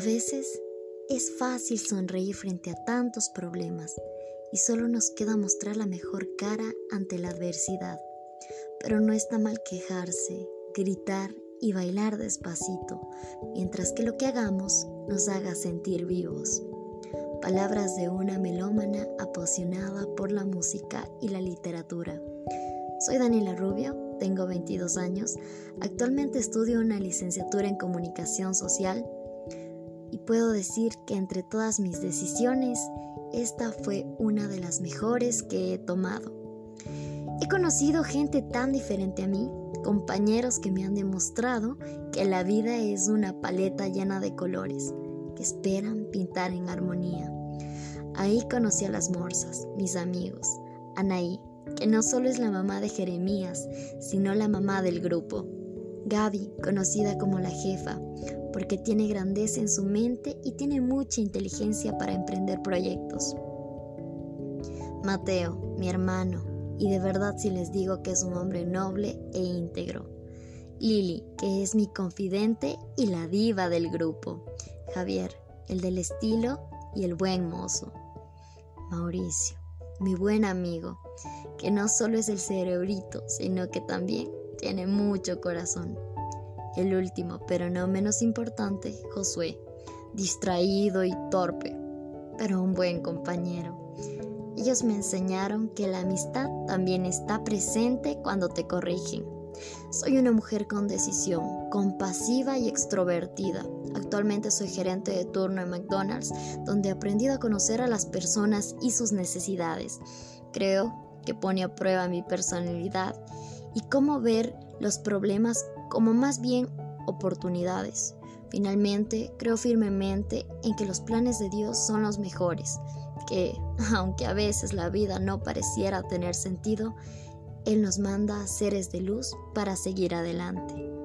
veces es fácil sonreír frente a tantos problemas y solo nos queda mostrar la mejor cara ante la adversidad. Pero no está mal quejarse, gritar y bailar despacito, mientras que lo que hagamos nos haga sentir vivos. Palabras de una melómana apasionada por la música y la literatura. Soy Daniela Rubio, tengo 22 años, actualmente estudio una licenciatura en comunicación social y puedo decir que entre todas mis decisiones, esta fue una de las mejores que he tomado. He conocido gente tan diferente a mí, compañeros que me han demostrado que la vida es una paleta llena de colores que esperan pintar en armonía. Ahí conocí a las morsas, mis amigos, Anaí, que no solo es la mamá de Jeremías, sino la mamá del grupo. Gaby, conocida como la jefa, porque tiene grandeza en su mente y tiene mucha inteligencia para emprender proyectos. Mateo, mi hermano, y de verdad si les digo que es un hombre noble e íntegro. Lili, que es mi confidente y la diva del grupo. Javier, el del estilo y el buen mozo. Mauricio, mi buen amigo, que no solo es el cerebrito, sino que también tiene mucho corazón. El último, pero no menos importante, Josué, distraído y torpe, pero un buen compañero. Ellos me enseñaron que la amistad también está presente cuando te corrigen. Soy una mujer con decisión, compasiva y extrovertida. Actualmente soy gerente de turno en McDonald's, donde he aprendido a conocer a las personas y sus necesidades. Creo que pone a prueba mi personalidad y cómo ver los problemas como más bien oportunidades. Finalmente, creo firmemente en que los planes de Dios son los mejores, que, aunque a veces la vida no pareciera tener sentido, Él nos manda seres de luz para seguir adelante.